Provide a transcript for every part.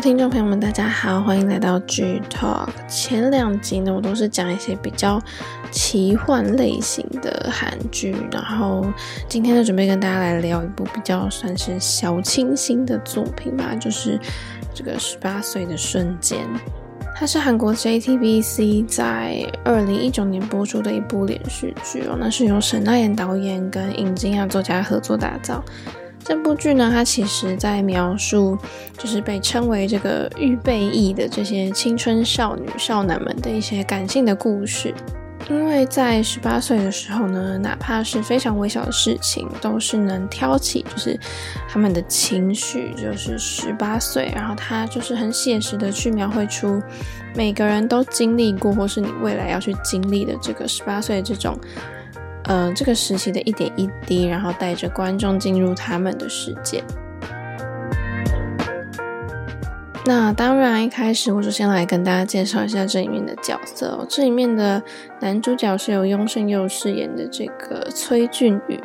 听众朋友们，大家好，欢迎来到剧 Talk。前两集呢，我都是讲一些比较奇幻类型的韩剧，然后今天呢，准备跟大家来聊一部比较算是小清新的作品吧，就是这个十八岁的瞬间。它是韩国 JTBC 在二零一九年播出的一部连续剧哦，那是由沈奈妍导演跟尹京雅作家合作打造。这部剧呢，它其实在描述，就是被称为这个预备役的这些青春少女少男们的一些感性的故事。因为在十八岁的时候呢，哪怕是非常微小的事情，都是能挑起，就是他们的情绪，就是十八岁。然后他就是很写实的去描绘出每个人都经历过，或是你未来要去经历的这个十八岁这种。呃，这个时期的一点一滴，然后带着观众进入他们的世界。那当然，一开始我就先来跟大家介绍一下这里面的角色哦。这里面的男主角是由雍胜佑饰演的这个崔俊宇，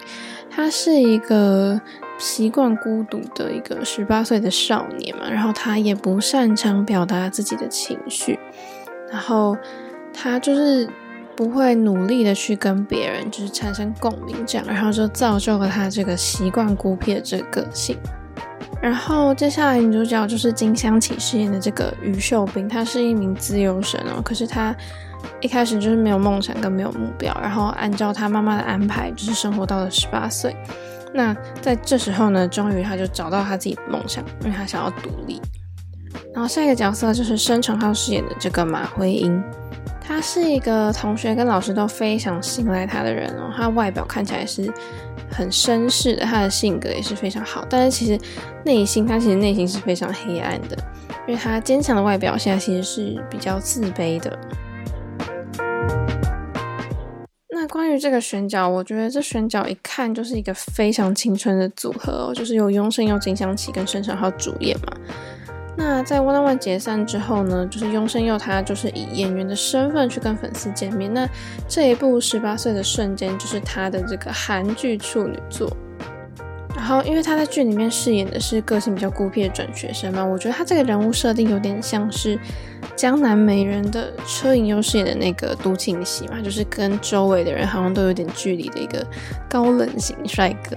他是一个习惯孤独的一个十八岁的少年嘛，然后他也不擅长表达自己的情绪，然后他就是。不会努力的去跟别人就是产生共鸣，这样，然后就造就了他这个习惯孤僻的这个个性。然后接下来女主角就是金湘起饰演的这个于秀彬，他是一名自由身哦，可是他一开始就是没有梦想跟没有目标，然后按照他妈妈的安排，就是生活到了十八岁。那在这时候呢，终于他就找到他自己的梦想，因为他想要独立。然后下一个角色就是申成浩饰演的这个马辉英。他是一个同学跟老师都非常信赖他的人哦，他外表看起来是很绅士的，他的性格也是非常好，但是其实内心他其实内心是非常黑暗的，因为他坚强的外表下其实是比较自卑的。那关于这个选角，我觉得这选角一看就是一个非常青春的组合哦，就是由雍胜佑、金湘起跟申成浩主演嘛。那在 One on One 解散之后呢，就是雍胜佑他就是以演员的身份去跟粉丝见面。那这一部十八岁的瞬间就是他的这个韩剧处女作。然后因为他在剧里面饰演的是个性比较孤僻的转学生嘛，我觉得他这个人物设定有点像是江南美人的车银优饰演的那个都庆熙嘛，就是跟周围的人好像都有点距离的一个高冷型帅哥。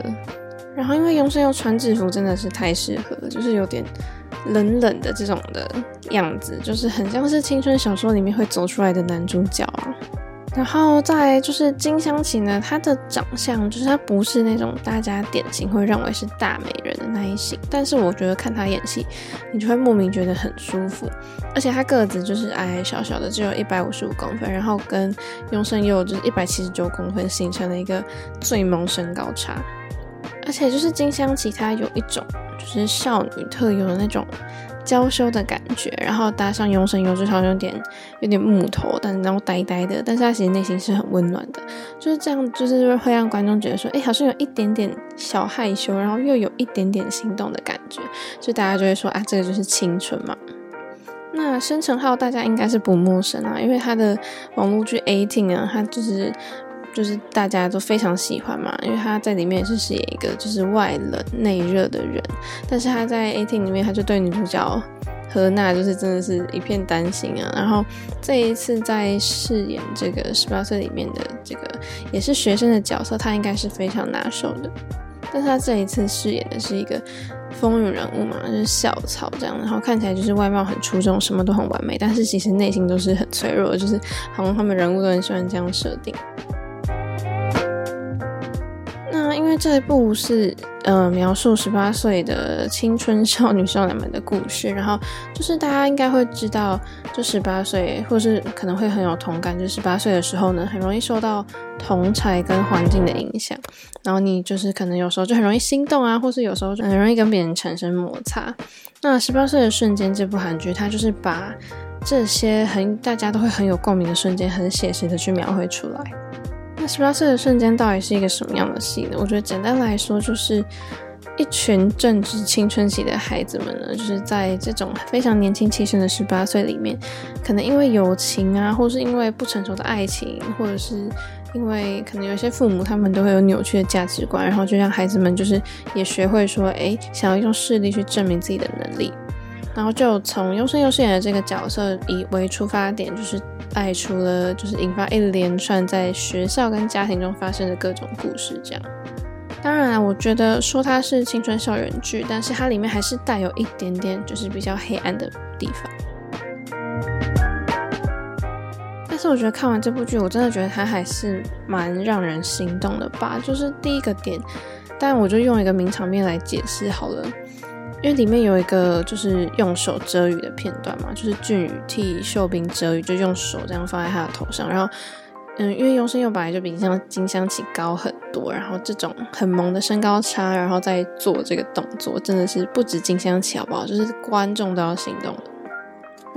然后因为雍胜佑穿制服真的是太适合了，就是有点。冷冷的这种的样子，就是很像是青春小说里面会走出来的男主角啊。然后再就是金湘起呢，她的长相就是她不是那种大家典型会认为是大美人的那一型，但是我觉得看她演戏，你就会莫名觉得很舒服。而且她个子就是矮矮小小的，只有一百五十五公分，然后跟雍胜佑就是一百七十九公分，形成了一个最萌身高差。而且就是金香起，她有一种。就是少女特有的那种娇羞的感觉，然后搭上雍胜佑，就好像有点有点木头，但然后呆呆的，但是他其实内心是很温暖的，就是这样，就是会让观众觉得说，哎，好像有一点点小害羞，然后又有一点点心动的感觉，就大家就会说啊，这个就是青春嘛。那申成浩大家应该是不陌生啊，因为他的网络剧《A-Team》啊，他就是。就是大家都非常喜欢嘛，因为他在里面也是饰演一个就是外冷内热的人，但是他在 A-Team 里面，他就对女主角何娜就是真的是一片丹心啊。然后这一次在饰演这个十八岁里面的这个也是学生的角色，他应该是非常拿手的。但他这一次饰演的是一个风云人物嘛，就是校草这样，然后看起来就是外貌很出众，什么都很完美，但是其实内心都是很脆弱，就是好像他们人物都很喜欢这样设定。这一部是呃描述十八岁的青春少女少男们的故事，然后就是大家应该会知道，就十八岁，或是可能会很有同感，就十八岁的时候呢，很容易受到同侪跟环境的影响，然后你就是可能有时候就很容易心动啊，或是有时候就很容易跟别人产生摩擦。那十八岁的瞬间这部韩剧，它就是把这些很大家都会很有共鸣的瞬间，很写实的去描绘出来。十八岁的瞬间到底是一个什么样的戏呢？我觉得简单来说，就是一群正值青春期的孩子们呢，就是在这种非常年轻气盛的十八岁里面，可能因为友情啊，或是因为不成熟的爱情，或者是因为可能有些父母他们都会有扭曲的价值观，然后就让孩子们就是也学会说，哎，想要用势力去证明自己的能力。然后就从优生优饰演的这个角色以为出发点，就是带出了就是引发一连串在学校跟家庭中发生的各种故事。这样，当然，我觉得说它是青春校园剧，但是它里面还是带有一点点就是比较黑暗的地方。但是我觉得看完这部剧，我真的觉得它还是蛮让人心动的吧。就是第一个点，但我就用一个名场面来解释好了。因为里面有一个就是用手遮雨的片段嘛，就是俊宇替秀彬遮雨，就用手这样放在他的头上。然后，嗯，因为雍胜佑本来就比像金湘琪高很多，然后这种很萌的身高差，然后再做这个动作，真的是不止金湘琪好不好？就是观众都要心动了。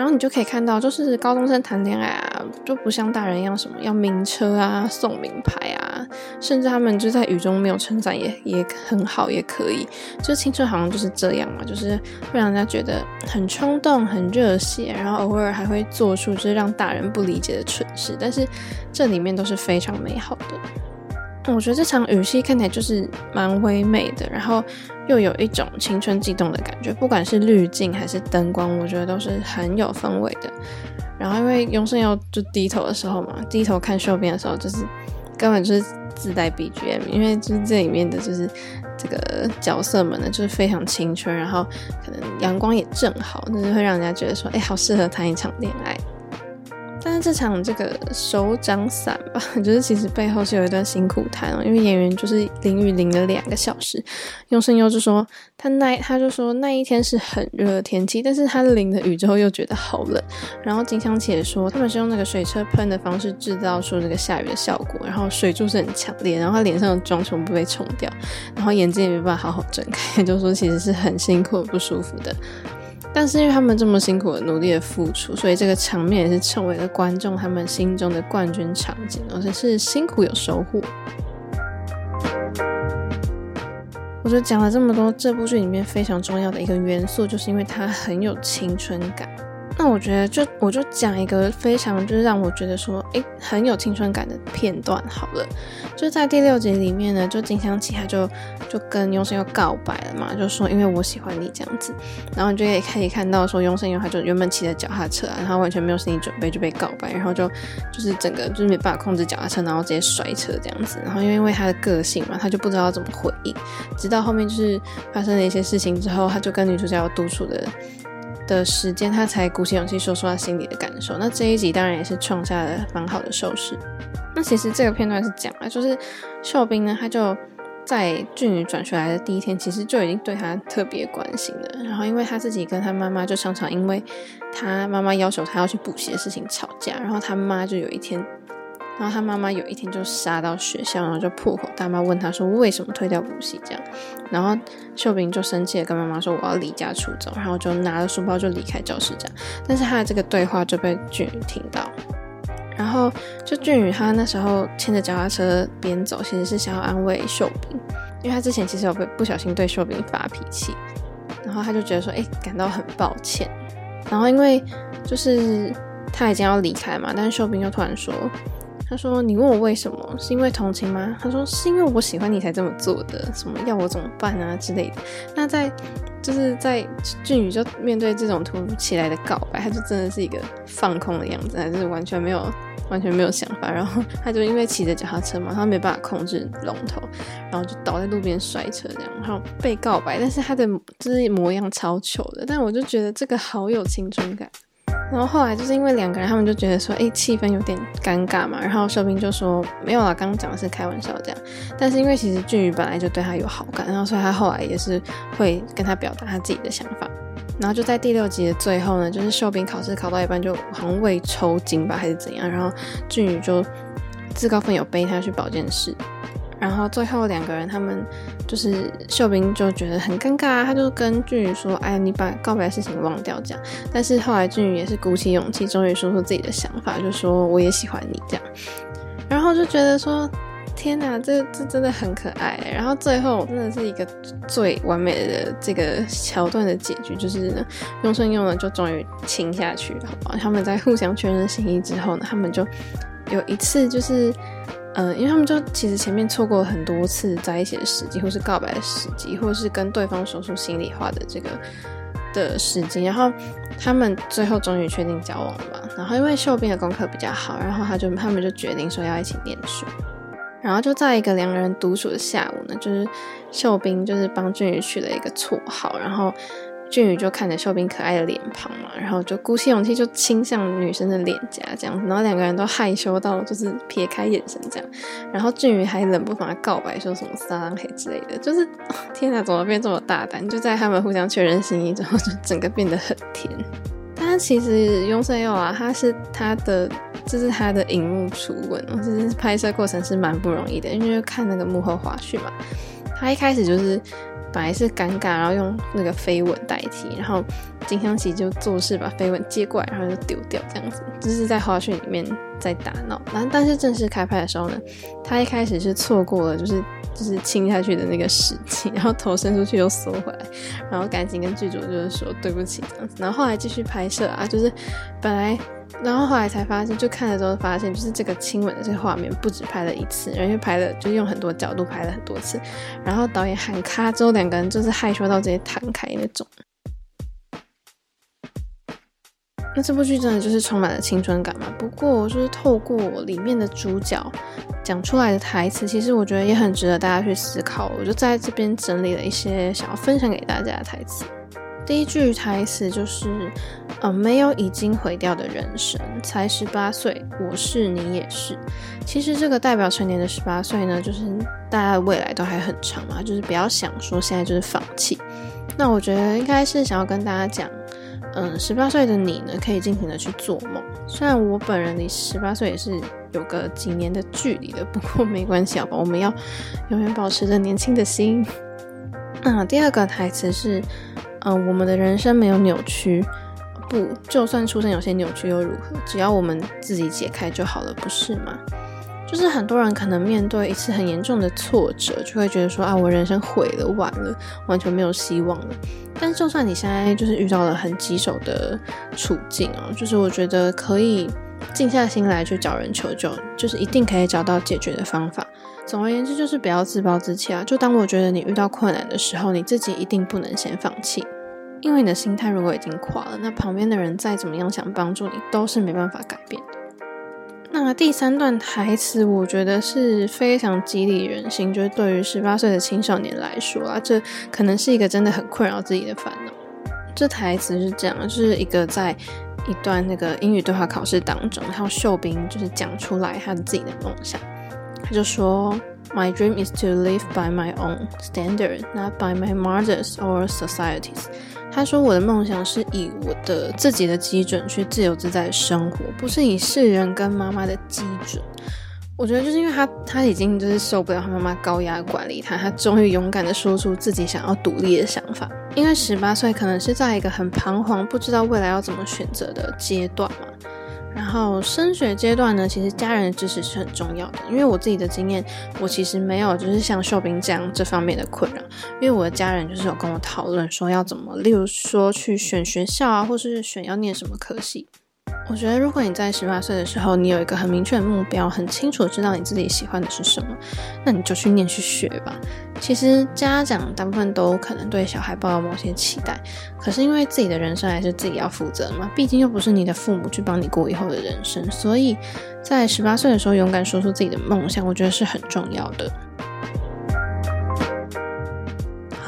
然后你就可以看到，就是高中生谈恋爱啊，就不像大人一样什么要名车啊、送名牌啊，甚至他们就在雨中没有撑伞也也很好，也可以。就青春好像就是这样嘛，就是会让人家觉得很冲动、很热血，然后偶尔还会做出就是让大人不理解的蠢事，但是这里面都是非常美好的。我觉得这场雨戏看起来就是蛮唯美的，然后又有一种青春悸动的感觉，不管是滤镜还是灯光，我觉得都是很有氛围的。然后因为雍胜佑就低头的时候嘛，低头看秀边的时候，就是根本就是自带 BGM，因为就是这里面的就是这个角色们呢，就是非常青春，然后可能阳光也正好，就是会让人家觉得说，哎，好适合谈一场恋爱。这场这个手掌伞吧，就是其实背后是有一段辛苦谈哦，因为演员就是淋雨淋了两个小时。用声优就说他那他就说那一天是很热的天气，但是他淋了雨之后又觉得好冷。然后金湘起也说他们是用那个水车喷的方式制造出那个下雨的效果，然后水柱是很强烈，然后他脸上的妆全部被冲掉，然后眼睛也没办法好好睁开，就说其实是很辛苦、不舒服的。但是因为他们这么辛苦的努力的付出，所以这个场面也是成为了观众他们心中的冠军场景，而且是辛苦有收获。我觉得讲了这么多，这部剧里面非常重要的一个元素，就是因为它很有青春感。那我觉得就我就讲一个非常就是让我觉得说诶很有青春感的片段好了，就在第六集里面呢，就金香起他就就跟雍胜又告白了嘛，就说因为我喜欢你这样子，然后你就可以可以看到说雍胜佑他就原本骑着脚踏车啊，然后完全没有心理准备就被告白，然后就就是整个就是没办法控制脚踏车，然后直接摔车这样子，然后因为他的个性嘛，他就不知道怎么回应，直到后面就是发生了一些事情之后，他就跟女主角独处的。的时间，他才鼓起勇气说出他心里的感受。那这一集当然也是创下了蛮好的收视。那其实这个片段是讲啊，就是秀彬呢，他就在俊宇转学来的第一天，其实就已经对他特别关心了。然后因为他自己跟他妈妈就常常因为他妈妈要求他要去补习的事情吵架，然后他妈就有一天。然后他妈妈有一天就杀到学校，然后就破口大骂，问他说为什么退掉补习这样。然后秀彬就生气的跟妈妈说我要离家出走，然后就拿了书包就离开教室这样。但是他的这个对话就被俊宇听到，然后就俊宇他那时候牵着脚踏车边走，其实是想要安慰秀彬，因为他之前其实有被不小心对秀彬发脾气，然后他就觉得说哎感到很抱歉。然后因为就是他已经要离开嘛，但是秀彬又突然说。他说：“你问我为什么？是因为同情吗？”他说：“是因为我喜欢你才这么做的。什么要我怎么办啊之类的。”那在就是在俊宇就面对这种突如其来的告白，他就真的是一个放空的样子，还是完全没有完全没有想法。然后他就因为骑着脚踏车嘛，他没办法控制龙头，然后就倒在路边摔车这样，然后被告白。但是他的就是模样超糗的，但我就觉得这个好有青春感。然后后来就是因为两个人，他们就觉得说，哎，气氛有点尴尬嘛。然后秀彬就说，没有啦，刚刚讲的是开玩笑这样。但是因为其实俊宇本来就对他有好感，然后所以他后来也是会跟他表达他自己的想法。然后就在第六集的最后呢，就是秀彬考试考到一半就好像胃抽筋吧，还是怎样，然后俊宇就自告奋勇背他去保健室。然后最后两个人，他们就是秀彬就觉得很尴尬，他就跟俊宇说：“哎呀，你把告白的事情忘掉。”这样。但是后来俊宇也是鼓起勇气，终于说出自己的想法，就说：“我也喜欢你。”这样。然后就觉得说：“天哪，这这真的很可爱。”然后最后真的是一个最完美的这个桥段的结局，就是呢，雍胜佑呢就终于亲下去了，好不好？他们在互相确认心意之后呢，他们就有一次就是。嗯，因为他们就其实前面错过了很多次在一起的时机，或是告白的时机，或是跟对方说出心里话的这个的时机，然后他们最后终于确定交往了吧。然后因为秀彬的功课比较好，然后他就他们就决定说要一起念书。然后就在一个两个人独处的下午呢，就是秀彬就是帮俊宇取了一个绰号，然后。俊宇就看着秀彬可爱的脸庞嘛，然后就鼓起勇气就亲向女生的脸颊这样子，然后两个人都害羞到就是撇开眼神这样，然后俊宇还冷不防的告白说什么撒浪嘿之类的，就是天哪，怎么变这么大胆？就在他们互相确认心意之后，就整个变得很甜。但其实雍正佑啊，他是他的，这是他的荧幕初吻，就是拍摄过程是蛮不容易的，因为看那个幕后花絮嘛，他一开始就是。本来是尴尬，然后用那个飞吻代替，然后金香琪就做事把飞吻接过来，然后就丢掉，这样子，就是在花絮里面在打闹。然后但是正式开拍的时候呢，他一开始是错过了，就是就是亲下去的那个时机，然后头伸出去又缩回来，然后赶紧跟剧组就是说对不起这样子。然后后来继续拍摄啊，就是本来。然后后来才发现，就看了之后发现，就是这个亲吻的这个画面不止拍了一次，而且拍了就用很多角度拍了很多次。然后导演喊卡之后，两个人就是害羞到直接弹开那种。那这部剧真的就是充满了青春感嘛？不过就是透过里面的主角讲出来的台词，其实我觉得也很值得大家去思考。我就在这边整理了一些想要分享给大家的台词。第一句台词就是，呃，没有已经毁掉的人生，才十八岁，我是你也是。其实这个代表成年的十八岁呢，就是大家的未来都还很长嘛，就是不要想说现在就是放弃。那我觉得应该是想要跟大家讲，嗯，十八岁的你呢，可以尽情的去做梦。虽然我本人离十八岁也是有个几年的距离的，不过没关系，好吧，我们要永远保持着年轻的心。那，第二个台词是。嗯、我们的人生没有扭曲，不，就算出生有些扭曲又如何？只要我们自己解开就好了，不是吗？就是很多人可能面对一次很严重的挫折，就会觉得说啊，我人生毁了，完了，完全没有希望了。但就算你现在就是遇到了很棘手的处境啊，就是我觉得可以静下心来去找人求救，就是一定可以找到解决的方法。总而言之，就是不要自暴自弃啊！就当我觉得你遇到困难的时候，你自己一定不能先放弃，因为你的心态如果已经垮了，那旁边的人再怎么样想帮助你，都是没办法改变的。那第三段台词，我觉得是非常激励人心，就是对于十八岁的青少年来说啊，这可能是一个真的很困扰自己的烦恼。这台词是这样，就是一个在一段那个英语对话考试当中，然后秀彬就是讲出来他自己的梦想。他就说：“My dream is to live by my own standard, not by my mother's or society's。”他说：“我的梦想是以我的自己的基准去自由自在的生活，不是以世人跟妈妈的基准。”我觉得就是因为他他已经就是受不了他妈妈高压管理他，他终于勇敢的说出自己想要独立的想法。因为十八岁可能是在一个很彷徨，不知道未来要怎么选择的阶段嘛。然后升学阶段呢，其实家人的支持是很重要的。因为我自己的经验，我其实没有就是像秀彬这样这方面的困扰。因为我的家人就是有跟我讨论说要怎么，例如说去选学校啊，或是选要念什么科系。我觉得，如果你在十八岁的时候，你有一个很明确的目标，很清楚知道你自己喜欢的是什么，那你就去念去学吧。其实家长大部分都可能对小孩抱有某些期待，可是因为自己的人生还是自己要负责嘛，毕竟又不是你的父母去帮你过以后的人生，所以在十八岁的时候勇敢说出自己的梦想，我觉得是很重要的。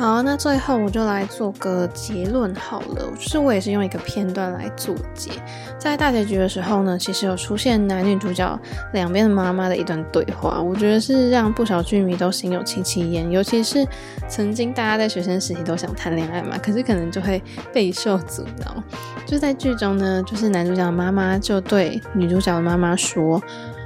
好，那最后我就来做个结论好了。就是我也是用一个片段来做结。在大结局的时候呢，其实有出现男女主角两边的妈妈的一段对话，我觉得是让不少剧迷都心有戚戚焉。尤其是曾经大家在学生时期都想谈恋爱嘛，可是可能就会备受阻挠。就在剧中呢，就是男主角的妈妈就对女主角的妈妈说。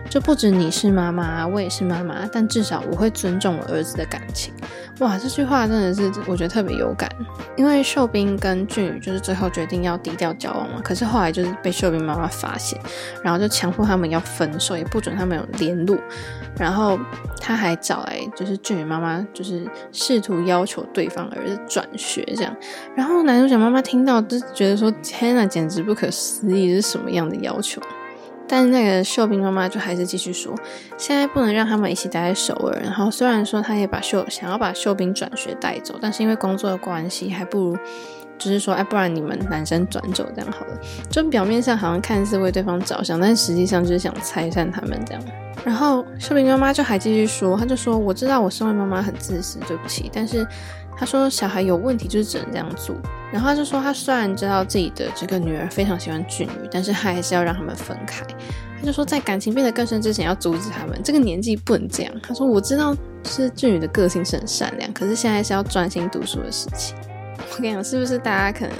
就不止你是妈妈，我也是妈妈，但至少我会尊重我儿子的感情。哇，这句话真的是我觉得特别有感，因为秀彬跟俊宇就是最后决定要低调交往嘛，可是后来就是被秀彬妈妈发现，然后就强迫他们要分手，也不准他们有联络，然后他还找来就是俊宇妈妈，就是试图要求对方儿子转学这样，然后男主角妈妈听到就觉得说天呐，简直不可思议，这是什么样的要求？但那个秀彬妈妈就还是继续说，现在不能让他们一起待在首尔。然后虽然说他也把秀想要把秀彬转学带走，但是因为工作的关系，还不如就是说，哎，不然你们男生转走这样好了。就表面上好像看似为对方着想，但实际上就是想拆散他们这样。然后秀萍妈妈就还继续说，她就说：“我知道我身为妈妈很自私，对不起。但是他说小孩有问题就是只能这样做。然后他就说，他虽然知道自己的这个女儿非常喜欢俊宇，但是他还是要让他们分开。他就说，在感情变得更深之前，要阻止他们。这个年纪不能这样。他说我知道，是俊宇的个性是很善良，可是现在是要专心读书的事情。”我跟你讲，是不是大家可能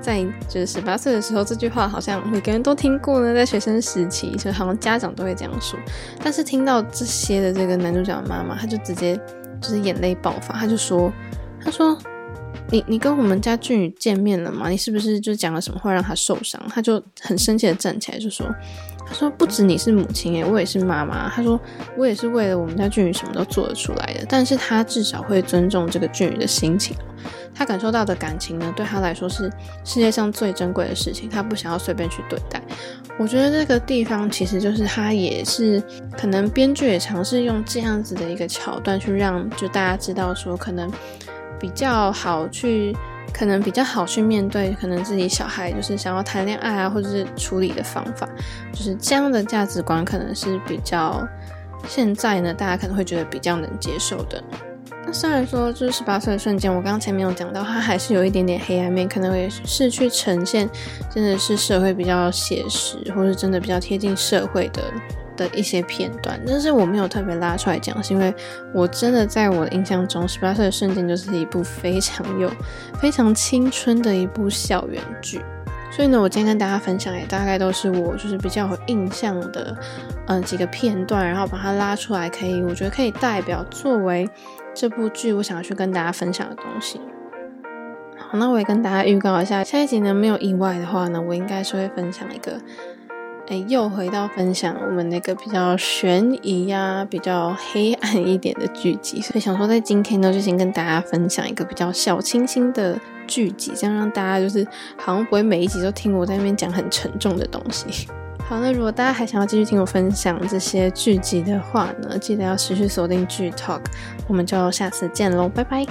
在就是十八岁的时候，这句话好像每个人都听过呢？在学生时期，就好像家长都会这样说。但是听到这些的这个男主角的妈妈，他就直接就是眼泪爆发，他就说：“他说你你跟我们家俊宇见面了吗？你是不是就讲了什么话让他受伤？”他就很生气的站起来就说。他说：“不止你是母亲诶，我也是妈妈。”他说：“我也是为了我们家俊宇什么都做得出来的。但是他至少会尊重这个俊宇的心情，他感受到的感情呢，对他来说是世界上最珍贵的事情。他不想要随便去对待。我觉得这个地方其实就是他也是可能编剧也尝试用这样子的一个桥段去让就大家知道说，可能比较好去。”可能比较好去面对，可能自己小孩就是想要谈恋爱啊，或者是处理的方法，就是这样的价值观可能是比较现在呢，大家可能会觉得比较能接受的。那虽然说就是十八岁的瞬间，我刚刚前面有讲到，它还是有一点点黑暗面，可能会是去呈现真的是社会比较写实，或是真的比较贴近社会的。的一些片段，但是我没有特别拉出来讲，是因为我真的在我的印象中，十八岁的瞬间就是一部非常有、非常青春的一部校园剧。所以呢，我今天跟大家分享也大概都是我就是比较有印象的，嗯、呃，几个片段，然后把它拉出来，可以我觉得可以代表作为这部剧我想要去跟大家分享的东西。好，那我也跟大家预告一下，下一集呢，没有意外的话呢，我应该是会分享一个。哎，又回到分享我们那个比较悬疑呀、比较黑暗一点的剧集，所以想说在今天呢，就先跟大家分享一个比较小清新的剧集，这样让大家就是好像不会每一集都听我在那边讲很沉重的东西。好，那如果大家还想要继续听我分享这些剧集的话呢，记得要持续锁定剧 Talk，我们就下次见喽，拜拜。